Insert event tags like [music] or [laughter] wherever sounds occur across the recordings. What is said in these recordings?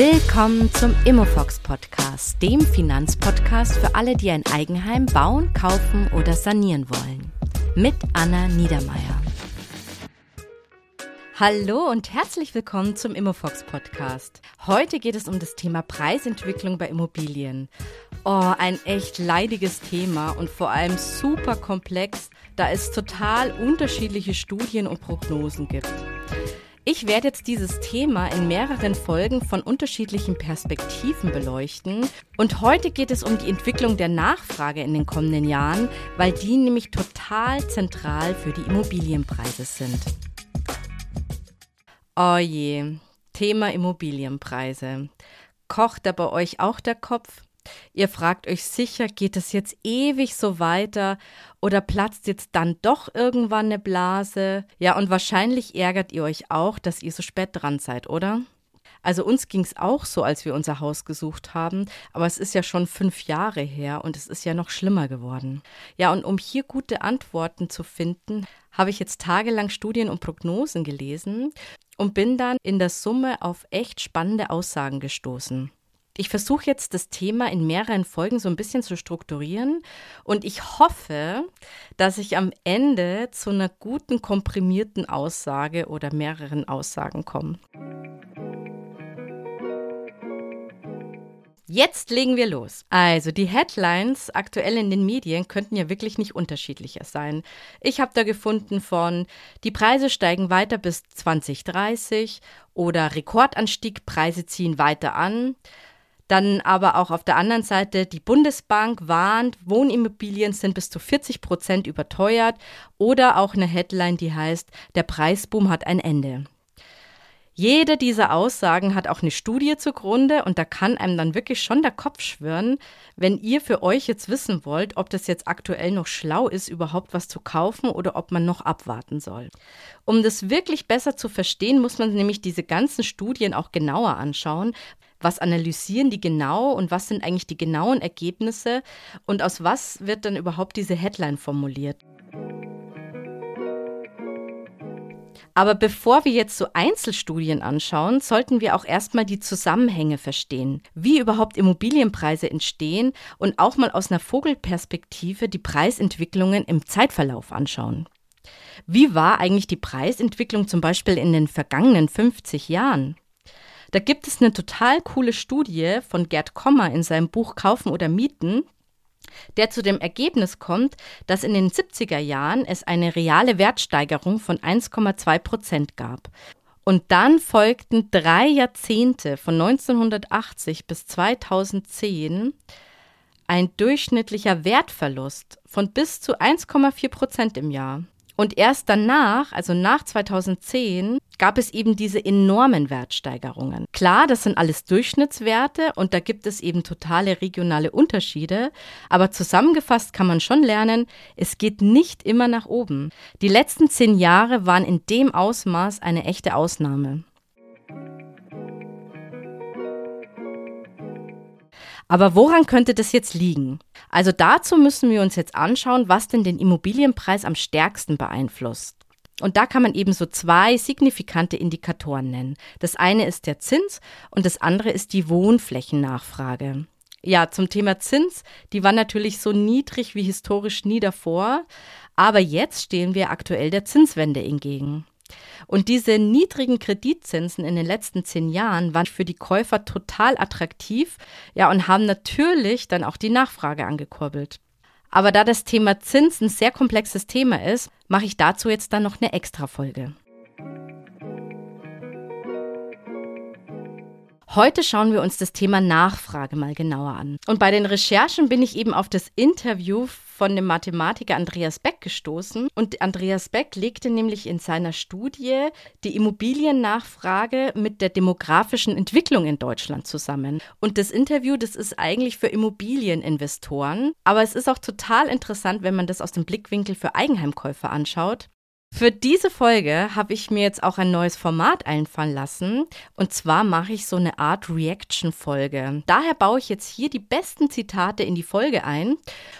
Willkommen zum Immofox Podcast, dem Finanzpodcast für alle, die ein Eigenheim bauen, kaufen oder sanieren wollen. Mit Anna Niedermeier. Hallo und herzlich willkommen zum Immofox Podcast. Heute geht es um das Thema Preisentwicklung bei Immobilien. Oh, ein echt leidiges Thema und vor allem super komplex, da es total unterschiedliche Studien und Prognosen gibt. Ich werde jetzt dieses Thema in mehreren Folgen von unterschiedlichen Perspektiven beleuchten. Und heute geht es um die Entwicklung der Nachfrage in den kommenden Jahren, weil die nämlich total zentral für die Immobilienpreise sind. Oh je, Thema Immobilienpreise. Kocht da bei euch auch der Kopf? Ihr fragt euch sicher, geht es jetzt ewig so weiter oder platzt jetzt dann doch irgendwann eine Blase? Ja, und wahrscheinlich ärgert ihr euch auch, dass ihr so spät dran seid, oder? Also uns ging es auch so, als wir unser Haus gesucht haben, aber es ist ja schon fünf Jahre her und es ist ja noch schlimmer geworden. Ja, und um hier gute Antworten zu finden, habe ich jetzt tagelang Studien und Prognosen gelesen und bin dann in der Summe auf echt spannende Aussagen gestoßen. Ich versuche jetzt das Thema in mehreren Folgen so ein bisschen zu strukturieren und ich hoffe, dass ich am Ende zu einer guten komprimierten Aussage oder mehreren Aussagen komme. Jetzt legen wir los. Also, die Headlines aktuell in den Medien könnten ja wirklich nicht unterschiedlicher sein. Ich habe da gefunden von die Preise steigen weiter bis 2030 oder Rekordanstieg, Preise ziehen weiter an. Dann aber auch auf der anderen Seite, die Bundesbank warnt, Wohnimmobilien sind bis zu 40 Prozent überteuert oder auch eine Headline, die heißt, der Preisboom hat ein Ende. Jede dieser Aussagen hat auch eine Studie zugrunde und da kann einem dann wirklich schon der Kopf schwirren, wenn ihr für euch jetzt wissen wollt, ob das jetzt aktuell noch schlau ist, überhaupt was zu kaufen oder ob man noch abwarten soll. Um das wirklich besser zu verstehen, muss man nämlich diese ganzen Studien auch genauer anschauen. Was analysieren die genau und was sind eigentlich die genauen Ergebnisse und aus was wird dann überhaupt diese Headline formuliert? Aber bevor wir jetzt so Einzelstudien anschauen, sollten wir auch erstmal die Zusammenhänge verstehen, wie überhaupt Immobilienpreise entstehen und auch mal aus einer Vogelperspektive die Preisentwicklungen im Zeitverlauf anschauen. Wie war eigentlich die Preisentwicklung zum Beispiel in den vergangenen 50 Jahren? Da gibt es eine total coole Studie von Gerd Kommer in seinem Buch Kaufen oder Mieten, der zu dem Ergebnis kommt, dass in den 70er Jahren es eine reale Wertsteigerung von 1,2 Prozent gab. Und dann folgten drei Jahrzehnte von 1980 bis 2010 ein durchschnittlicher Wertverlust von bis zu 1,4 Prozent im Jahr. Und erst danach, also nach 2010, gab es eben diese enormen Wertsteigerungen. Klar, das sind alles Durchschnittswerte und da gibt es eben totale regionale Unterschiede, aber zusammengefasst kann man schon lernen, es geht nicht immer nach oben. Die letzten zehn Jahre waren in dem Ausmaß eine echte Ausnahme. Aber woran könnte das jetzt liegen? Also dazu müssen wir uns jetzt anschauen, was denn den Immobilienpreis am stärksten beeinflusst. Und da kann man eben so zwei signifikante Indikatoren nennen. Das eine ist der Zins und das andere ist die Wohnflächennachfrage. Ja, zum Thema Zins, die war natürlich so niedrig wie historisch nie davor, aber jetzt stehen wir aktuell der Zinswende entgegen. Und diese niedrigen Kreditzinsen in den letzten zehn Jahren waren für die Käufer total attraktiv, ja, und haben natürlich dann auch die Nachfrage angekurbelt. Aber da das Thema Zins ein sehr komplexes Thema ist, mache ich dazu jetzt dann noch eine Extra-Folge. Heute schauen wir uns das Thema Nachfrage mal genauer an. Und bei den Recherchen bin ich eben auf das Interview von dem Mathematiker Andreas Beck gestoßen. Und Andreas Beck legte nämlich in seiner Studie die Immobiliennachfrage mit der demografischen Entwicklung in Deutschland zusammen. Und das Interview, das ist eigentlich für Immobilieninvestoren. Aber es ist auch total interessant, wenn man das aus dem Blickwinkel für Eigenheimkäufer anschaut. Für diese Folge habe ich mir jetzt auch ein neues Format einfallen lassen. Und zwar mache ich so eine Art Reaction-Folge. Daher baue ich jetzt hier die besten Zitate in die Folge ein.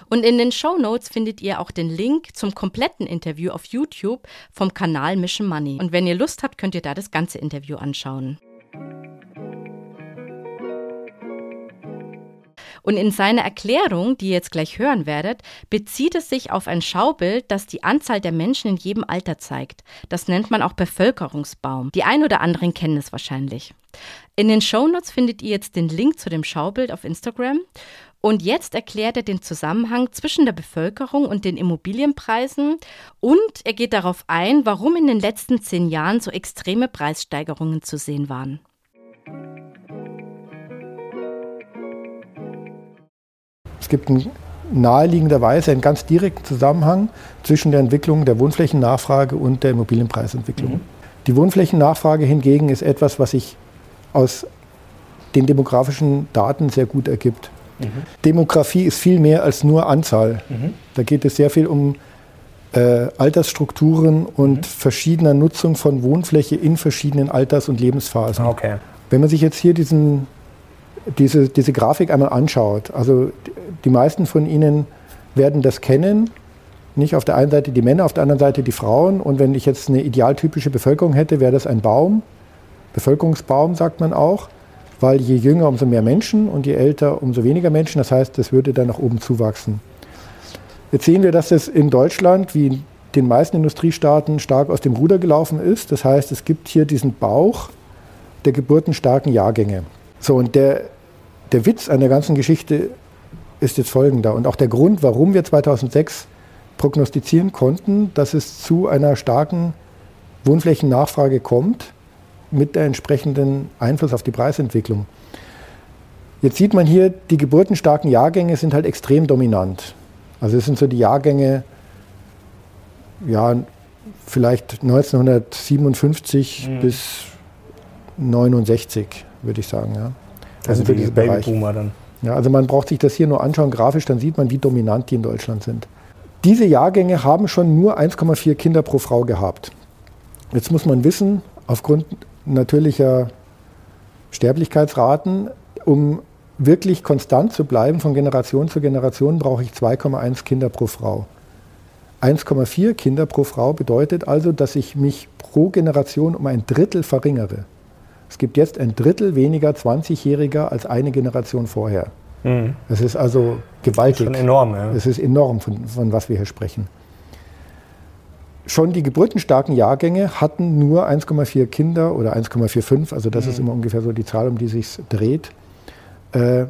Und in den Show Notes findet ihr auch den Link zum kompletten Interview auf YouTube vom Kanal Mission Money. Und wenn ihr Lust habt, könnt ihr da das ganze Interview anschauen. Und in seiner Erklärung, die ihr jetzt gleich hören werdet, bezieht es sich auf ein Schaubild, das die Anzahl der Menschen in jedem Alter zeigt. Das nennt man auch Bevölkerungsbaum. Die ein oder anderen kennen es wahrscheinlich. In den Shownotes findet ihr jetzt den Link zu dem Schaubild auf Instagram. Und jetzt erklärt er den Zusammenhang zwischen der Bevölkerung und den Immobilienpreisen und er geht darauf ein, warum in den letzten zehn Jahren so extreme Preissteigerungen zu sehen waren. Es gibt einen naheliegenderweise einen ganz direkten Zusammenhang zwischen der Entwicklung der Wohnflächennachfrage und der Immobilienpreisentwicklung. Mhm. Die Wohnflächennachfrage hingegen ist etwas, was sich aus den demografischen Daten sehr gut ergibt. Mhm. Demografie ist viel mehr als nur Anzahl. Mhm. Da geht es sehr viel um äh, Altersstrukturen und mhm. verschiedener Nutzung von Wohnfläche in verschiedenen Alters- und Lebensphasen. Okay. Wenn man sich jetzt hier diesen, diese, diese Grafik einmal anschaut, also die meisten von Ihnen werden das kennen. Nicht auf der einen Seite die Männer, auf der anderen Seite die Frauen. Und wenn ich jetzt eine idealtypische Bevölkerung hätte, wäre das ein Baum. Bevölkerungsbaum sagt man auch, weil je jünger, umso mehr Menschen und je älter, umso weniger Menschen. Das heißt, das würde dann nach oben zuwachsen. Jetzt sehen wir, dass es in Deutschland, wie in den meisten Industriestaaten, stark aus dem Ruder gelaufen ist. Das heißt, es gibt hier diesen Bauch der geburtenstarken Jahrgänge. So, und der, der Witz an der ganzen Geschichte ist jetzt folgender. Und auch der Grund, warum wir 2006 prognostizieren konnten, dass es zu einer starken Wohnflächennachfrage kommt, mit der entsprechenden Einfluss auf die Preisentwicklung. Jetzt sieht man hier, die geburtenstarken Jahrgänge sind halt extrem dominant. Also es sind so die Jahrgänge, ja, vielleicht 1957 mhm. bis 69, würde ich sagen. Ja. Das, das sind die Babyboomer dann. Ja, also man braucht sich das hier nur anschauen, grafisch, dann sieht man, wie dominant die in Deutschland sind. Diese Jahrgänge haben schon nur 1,4 Kinder pro Frau gehabt. Jetzt muss man wissen, aufgrund natürlicher Sterblichkeitsraten, um wirklich konstant zu bleiben von Generation zu Generation, brauche ich 2,1 Kinder pro Frau. 1,4 Kinder pro Frau bedeutet also, dass ich mich pro Generation um ein Drittel verringere. Es gibt jetzt ein Drittel weniger 20-Jähriger als eine Generation vorher. Mhm. Das ist also gewaltig. Das ist schon enorm, ja. Es ist enorm, von, von was wir hier sprechen. Schon die geburtenstarken Jahrgänge hatten nur 1,4 Kinder oder 1,45, also das mhm. ist immer ungefähr so die Zahl, um die sich dreht. Äh,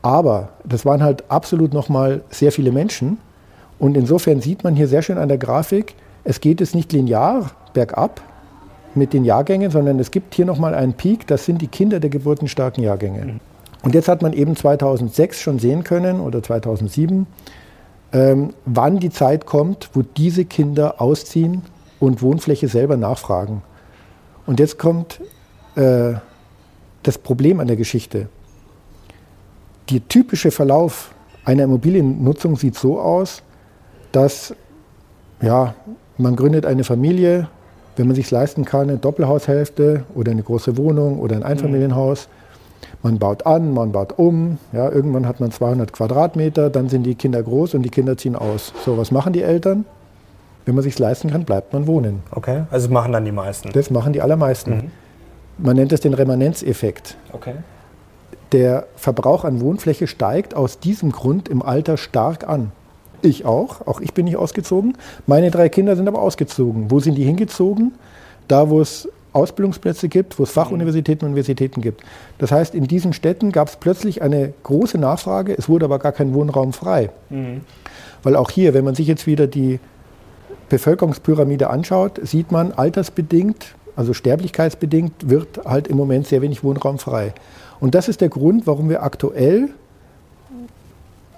aber das waren halt absolut nochmal sehr viele Menschen. Und insofern sieht man hier sehr schön an der Grafik, es geht es nicht linear bergab, mit den Jahrgängen, sondern es gibt hier nochmal einen Peak, das sind die Kinder der geburtenstarken Jahrgänge. Und jetzt hat man eben 2006 schon sehen können oder 2007, ähm, wann die Zeit kommt, wo diese Kinder ausziehen und Wohnfläche selber nachfragen. Und jetzt kommt äh, das Problem an der Geschichte. Der typische Verlauf einer Immobiliennutzung sieht so aus, dass ja, man gründet eine Familie, wenn man sich leisten kann, eine Doppelhaushälfte oder eine große Wohnung oder ein Einfamilienhaus. Man baut an, man baut um. Ja, irgendwann hat man 200 Quadratmeter, dann sind die Kinder groß und die Kinder ziehen aus. So, was machen die Eltern? Wenn man sich leisten kann, bleibt man wohnen. Okay, also machen dann die meisten. Das machen die allermeisten. Mhm. Man nennt es den Remanenzeffekt. Okay. Der Verbrauch an Wohnfläche steigt aus diesem Grund im Alter stark an. Ich auch. Auch ich bin nicht ausgezogen. Meine drei Kinder sind aber ausgezogen. Wo sind die hingezogen? Da, wo es Ausbildungsplätze gibt, wo es Fachuniversitäten und Universitäten gibt. Das heißt, in diesen Städten gab es plötzlich eine große Nachfrage, es wurde aber gar kein Wohnraum frei. Mhm. Weil auch hier, wenn man sich jetzt wieder die Bevölkerungspyramide anschaut, sieht man, altersbedingt, also sterblichkeitsbedingt, wird halt im Moment sehr wenig Wohnraum frei. Und das ist der Grund, warum wir aktuell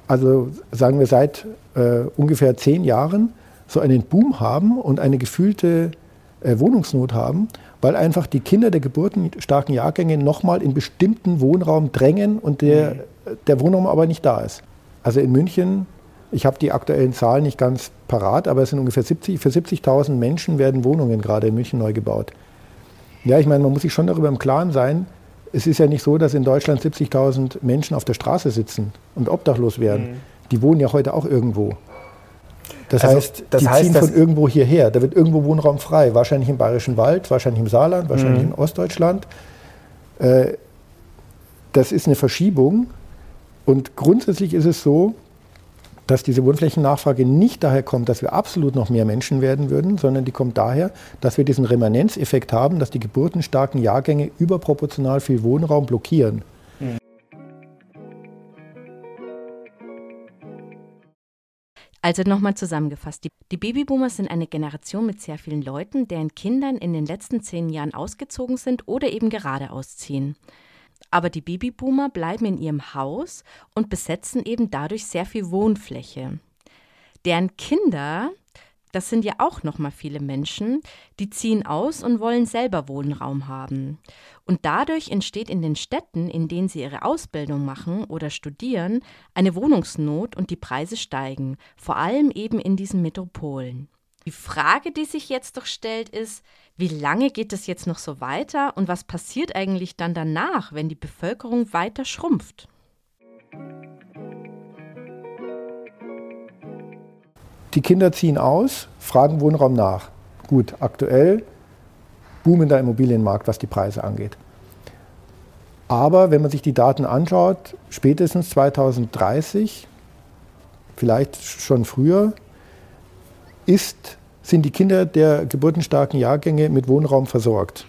also sagen wir seit äh, ungefähr zehn Jahren, so einen Boom haben und eine gefühlte äh, Wohnungsnot haben, weil einfach die Kinder der geburtenstarken Jahrgänge nochmal in bestimmten Wohnraum drängen und der, mhm. der Wohnraum aber nicht da ist. Also in München, ich habe die aktuellen Zahlen nicht ganz parat, aber es sind ungefähr 70, für 70.000 Menschen werden Wohnungen gerade in München neu gebaut. Ja, ich meine, man muss sich schon darüber im Klaren sein, es ist ja nicht so, dass in Deutschland 70.000 Menschen auf der Straße sitzen und obdachlos werden. Mhm. Die wohnen ja heute auch irgendwo. Das also, heißt, das die heißt, ziehen von irgendwo hierher. Da wird irgendwo Wohnraum frei. Wahrscheinlich im Bayerischen Wald, wahrscheinlich im Saarland, wahrscheinlich mhm. in Ostdeutschland. Äh, das ist eine Verschiebung. Und grundsätzlich ist es so, dass diese Wohnflächennachfrage nicht daher kommt, dass wir absolut noch mehr Menschen werden würden, sondern die kommt daher, dass wir diesen Remanenzeffekt haben, dass die geburtenstarken Jahrgänge überproportional viel Wohnraum blockieren. Also nochmal zusammengefasst, die, die Babyboomer sind eine Generation mit sehr vielen Leuten, deren Kindern in den letzten zehn Jahren ausgezogen sind oder eben gerade ausziehen. Aber die Babyboomer bleiben in ihrem Haus und besetzen eben dadurch sehr viel Wohnfläche. Deren Kinder, das sind ja auch noch mal viele Menschen, die ziehen aus und wollen selber Wohnraum haben. Und dadurch entsteht in den Städten, in denen sie ihre Ausbildung machen oder studieren, eine Wohnungsnot und die Preise steigen, vor allem eben in diesen Metropolen. Die Frage, die sich jetzt doch stellt, ist, wie lange geht es jetzt noch so weiter und was passiert eigentlich dann danach, wenn die Bevölkerung weiter schrumpft? Die Kinder ziehen aus, fragen Wohnraum nach. Gut, aktuell boomender Immobilienmarkt, was die Preise angeht. Aber wenn man sich die Daten anschaut, spätestens 2030, vielleicht schon früher, ist sind die Kinder der geburtenstarken Jahrgänge mit Wohnraum versorgt.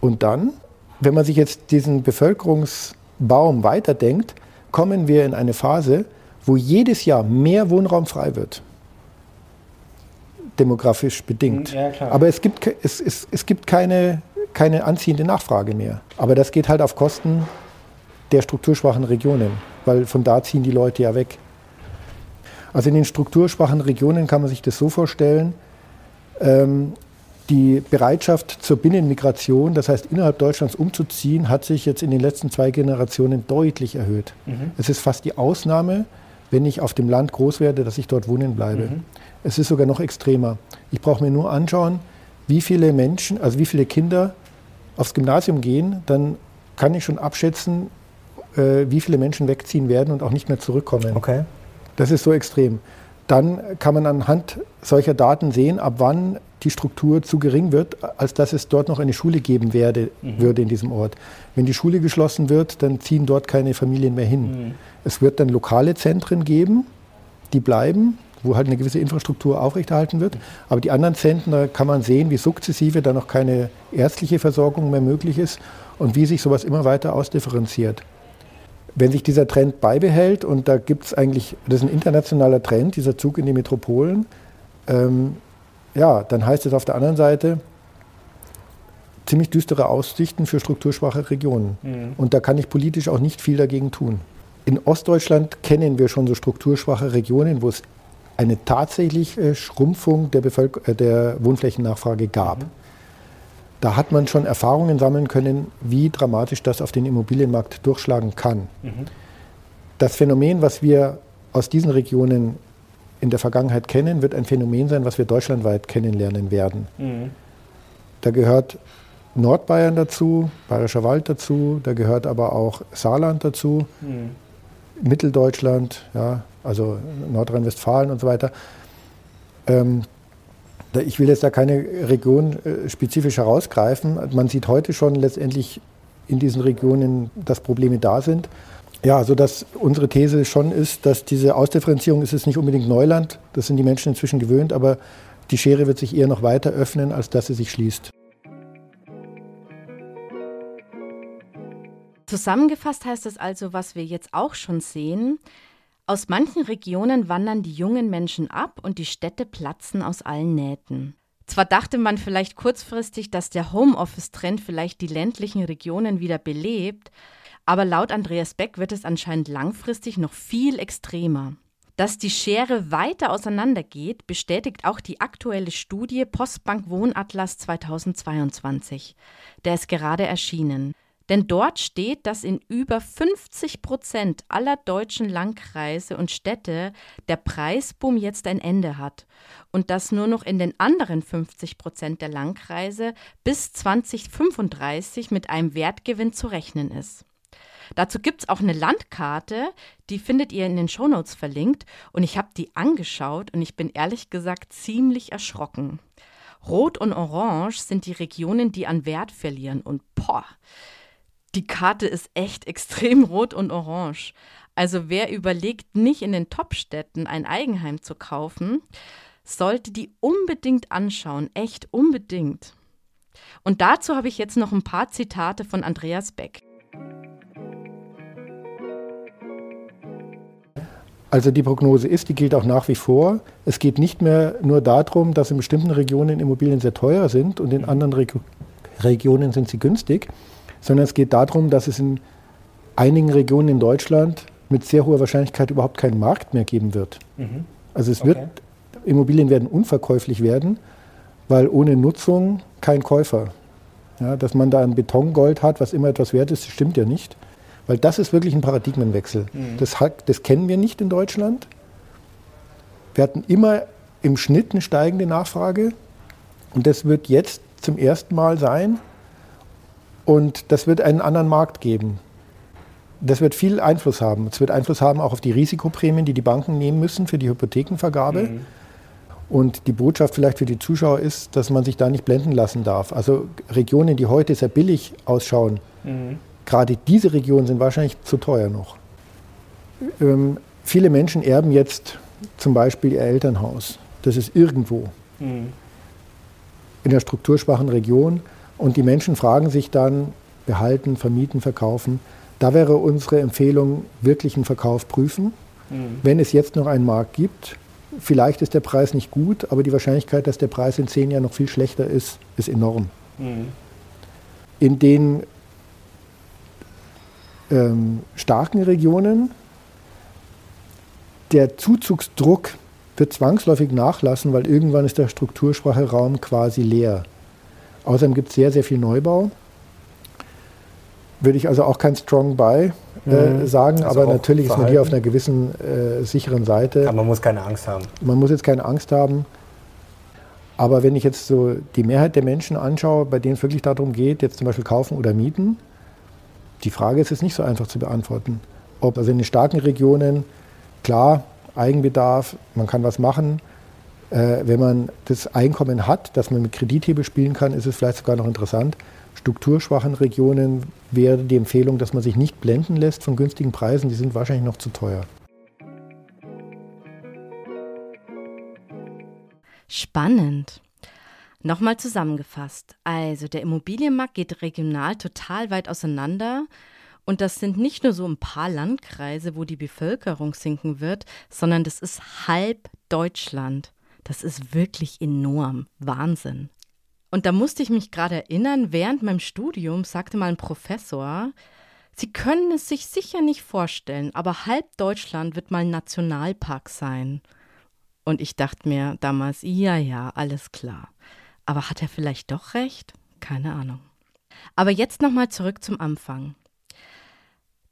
Und dann, wenn man sich jetzt diesen Bevölkerungsbaum weiterdenkt, kommen wir in eine Phase, wo jedes Jahr mehr Wohnraum frei wird. Demografisch bedingt. Ja, Aber es gibt, es, es, es gibt keine, keine anziehende Nachfrage mehr. Aber das geht halt auf Kosten der strukturschwachen Regionen, weil von da ziehen die Leute ja weg. Also in den strukturschwachen Regionen kann man sich das so vorstellen, ähm, die Bereitschaft zur Binnenmigration, das heißt innerhalb Deutschlands umzuziehen, hat sich jetzt in den letzten zwei Generationen deutlich erhöht. Mhm. Es ist fast die Ausnahme, wenn ich auf dem Land groß werde, dass ich dort wohnen bleibe. Mhm. Es ist sogar noch extremer. Ich brauche mir nur anschauen, wie viele Menschen, also wie viele Kinder aufs Gymnasium gehen, dann kann ich schon abschätzen, äh, wie viele Menschen wegziehen werden und auch nicht mehr zurückkommen. Okay. Das ist so extrem. Dann kann man anhand solcher Daten sehen, ab wann die Struktur zu gering wird, als dass es dort noch eine Schule geben werde, mhm. würde in diesem Ort. Wenn die Schule geschlossen wird, dann ziehen dort keine Familien mehr hin. Mhm. Es wird dann lokale Zentren geben, die bleiben, wo halt eine gewisse Infrastruktur aufrechterhalten wird. Aber die anderen Zentren, da kann man sehen, wie sukzessive da noch keine ärztliche Versorgung mehr möglich ist und wie sich sowas immer weiter ausdifferenziert. Wenn sich dieser Trend beibehält, und da gibt es eigentlich, das ist ein internationaler Trend, dieser Zug in die Metropolen, ähm, ja, dann heißt es auf der anderen Seite ziemlich düstere Aussichten für strukturschwache Regionen. Mhm. Und da kann ich politisch auch nicht viel dagegen tun. In Ostdeutschland kennen wir schon so strukturschwache Regionen, wo es eine tatsächliche Schrumpfung der, Bevölker äh, der Wohnflächennachfrage gab. Mhm. Da hat man schon Erfahrungen sammeln können, wie dramatisch das auf den Immobilienmarkt durchschlagen kann. Mhm. Das Phänomen, was wir aus diesen Regionen in der Vergangenheit kennen, wird ein Phänomen sein, was wir deutschlandweit kennenlernen werden. Mhm. Da gehört Nordbayern dazu, Bayerischer Wald dazu, da gehört aber auch Saarland dazu, mhm. Mitteldeutschland, ja, also Nordrhein-Westfalen und so weiter. Ähm, ich will jetzt da keine Region äh, spezifisch herausgreifen. Man sieht heute schon letztendlich in diesen Regionen, dass Probleme da sind. Ja, also dass unsere These schon ist, dass diese Ausdifferenzierung ist es nicht unbedingt Neuland, das sind die Menschen inzwischen gewöhnt, aber die Schere wird sich eher noch weiter öffnen, als dass sie sich schließt. Zusammengefasst heißt es also, was wir jetzt auch schon sehen, aus manchen Regionen wandern die jungen Menschen ab und die Städte platzen aus allen Nähten. Zwar dachte man vielleicht kurzfristig, dass der Homeoffice-Trend vielleicht die ländlichen Regionen wieder belebt, aber laut Andreas Beck wird es anscheinend langfristig noch viel extremer. Dass die Schere weiter auseinandergeht, bestätigt auch die aktuelle Studie Postbank Wohnatlas 2022. Der ist gerade erschienen. Denn dort steht, dass in über 50 Prozent aller deutschen Landkreise und Städte der Preisboom jetzt ein Ende hat und dass nur noch in den anderen 50 Prozent der Landkreise bis 2035 mit einem Wertgewinn zu rechnen ist. Dazu gibt es auch eine Landkarte, die findet ihr in den Shownotes verlinkt und ich habe die angeschaut und ich bin ehrlich gesagt ziemlich erschrocken. Rot und Orange sind die Regionen, die an Wert verlieren und boah, die Karte ist echt [laughs] extrem rot und orange. Also wer überlegt, nicht in den Topstädten ein Eigenheim zu kaufen, sollte die unbedingt anschauen, echt unbedingt. Und dazu habe ich jetzt noch ein paar Zitate von Andreas Beck. Also die Prognose ist, die gilt auch nach wie vor. Es geht nicht mehr nur darum, dass in bestimmten Regionen Immobilien sehr teuer sind und in anderen Reg Regionen sind sie günstig, sondern es geht darum, dass es in einigen Regionen in Deutschland mit sehr hoher Wahrscheinlichkeit überhaupt keinen Markt mehr geben wird. Mhm. Also es okay. wird, Immobilien werden unverkäuflich werden, weil ohne Nutzung kein Käufer. Ja, dass man da ein Betongold hat, was immer etwas wert ist, stimmt ja nicht. Weil das ist wirklich ein Paradigmenwechsel. Mhm. Das, hat, das kennen wir nicht in Deutschland. Wir hatten immer im Schnitt eine steigende Nachfrage. Und das wird jetzt zum ersten Mal sein. Und das wird einen anderen Markt geben. Das wird viel Einfluss haben. Es wird Einfluss haben auch auf die Risikoprämien, die die Banken nehmen müssen für die Hypothekenvergabe. Mhm. Und die Botschaft vielleicht für die Zuschauer ist, dass man sich da nicht blenden lassen darf. Also Regionen, die heute sehr billig ausschauen, mhm. gerade diese Regionen sind wahrscheinlich zu teuer noch. Ähm, viele Menschen erben jetzt zum Beispiel ihr Elternhaus. Das ist irgendwo mhm. in der strukturschwachen Region. Und die Menschen fragen sich dann, behalten, vermieten, verkaufen. Da wäre unsere Empfehlung, wirklich einen Verkauf prüfen. Mhm. Wenn es jetzt noch einen Markt gibt, vielleicht ist der Preis nicht gut, aber die Wahrscheinlichkeit, dass der Preis in zehn Jahren noch viel schlechter ist, ist enorm. Mhm. In den ähm, starken Regionen, der Zuzugsdruck wird zwangsläufig nachlassen, weil irgendwann ist der strukturschwache Raum quasi leer. Außerdem gibt es sehr, sehr viel Neubau. Würde ich also auch kein Strong Buy äh, mhm. sagen, also aber natürlich ist man hier auf einer gewissen äh, sicheren Seite. Aber man muss keine Angst haben. Man muss jetzt keine Angst haben. Aber wenn ich jetzt so die Mehrheit der Menschen anschaue, bei denen es wirklich darum geht, jetzt zum Beispiel kaufen oder mieten, die Frage ist jetzt nicht so einfach zu beantworten. Ob also in den starken Regionen, klar, Eigenbedarf, man kann was machen. Äh, wenn man das Einkommen hat, dass man mit Kredithebel spielen kann, ist es vielleicht sogar noch interessant strukturschwachen Regionen wäre die Empfehlung, dass man sich nicht blenden lässt von günstigen Preisen. Die sind wahrscheinlich noch zu teuer. Spannend. Nochmal zusammengefasst. Also der Immobilienmarkt geht regional total weit auseinander. Und das sind nicht nur so ein paar Landkreise, wo die Bevölkerung sinken wird, sondern das ist halb Deutschland. Das ist wirklich enorm. Wahnsinn. Und da musste ich mich gerade erinnern, während meinem Studium sagte mal ein Professor, Sie können es sich sicher nicht vorstellen, aber halb Deutschland wird mal Nationalpark sein. Und ich dachte mir damals, ja, ja, alles klar. Aber hat er vielleicht doch recht? Keine Ahnung. Aber jetzt nochmal zurück zum Anfang.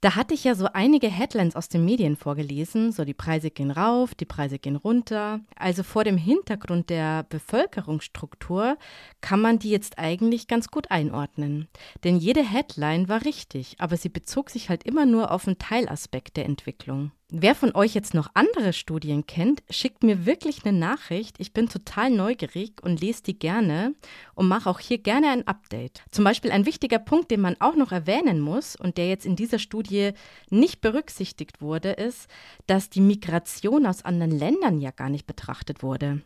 Da hatte ich ja so einige Headlines aus den Medien vorgelesen, so die Preise gehen rauf, die Preise gehen runter. Also vor dem Hintergrund der Bevölkerungsstruktur kann man die jetzt eigentlich ganz gut einordnen. Denn jede Headline war richtig, aber sie bezog sich halt immer nur auf einen Teilaspekt der Entwicklung. Wer von euch jetzt noch andere Studien kennt, schickt mir wirklich eine Nachricht. Ich bin total neugierig und lese die gerne und mache auch hier gerne ein Update. Zum Beispiel ein wichtiger Punkt, den man auch noch erwähnen muss und der jetzt in dieser Studie nicht berücksichtigt wurde, ist, dass die Migration aus anderen Ländern ja gar nicht betrachtet wurde.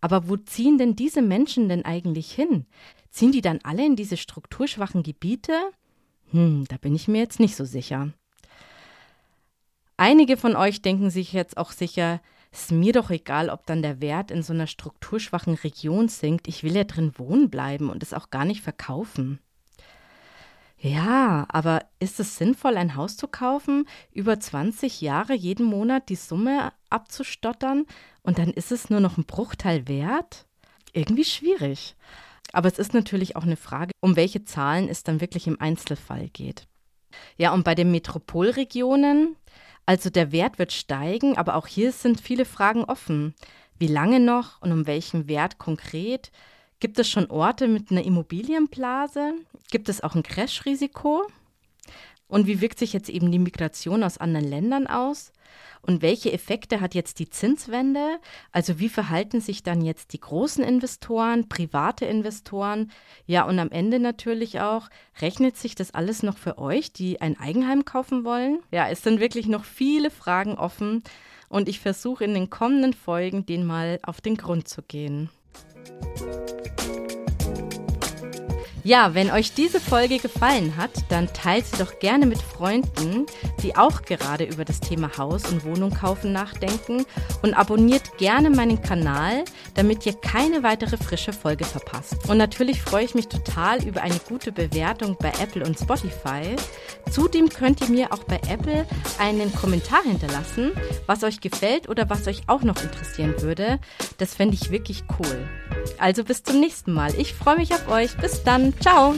Aber wo ziehen denn diese Menschen denn eigentlich hin? Ziehen die dann alle in diese strukturschwachen Gebiete? Hm, da bin ich mir jetzt nicht so sicher. Einige von euch denken sich jetzt auch sicher, ist mir doch egal, ob dann der Wert in so einer strukturschwachen Region sinkt. Ich will ja drin wohnen bleiben und es auch gar nicht verkaufen. Ja, aber ist es sinnvoll, ein Haus zu kaufen, über 20 Jahre jeden Monat die Summe abzustottern und dann ist es nur noch ein Bruchteil wert? Irgendwie schwierig. Aber es ist natürlich auch eine Frage, um welche Zahlen es dann wirklich im Einzelfall geht. Ja, und bei den Metropolregionen, also der Wert wird steigen, aber auch hier sind viele Fragen offen. Wie lange noch und um welchen Wert konkret? Gibt es schon Orte mit einer Immobilienblase? Gibt es auch ein Crash-Risiko? Und wie wirkt sich jetzt eben die Migration aus anderen Ländern aus? Und welche Effekte hat jetzt die Zinswende? Also wie verhalten sich dann jetzt die großen Investoren, private Investoren? Ja, und am Ende natürlich auch, rechnet sich das alles noch für euch, die ein Eigenheim kaufen wollen? Ja, es sind wirklich noch viele Fragen offen und ich versuche in den kommenden Folgen, denen mal auf den Grund zu gehen. Ja, wenn euch diese Folge gefallen hat, dann teilt sie doch gerne mit Freunden, die auch gerade über das Thema Haus und Wohnung kaufen nachdenken und abonniert gerne meinen Kanal, damit ihr keine weitere frische Folge verpasst. Und natürlich freue ich mich total über eine gute Bewertung bei Apple und Spotify. Zudem könnt ihr mir auch bei Apple einen Kommentar hinterlassen, was euch gefällt oder was euch auch noch interessieren würde. Das fände ich wirklich cool. Also bis zum nächsten Mal. Ich freue mich auf euch. Bis dann. Ciao.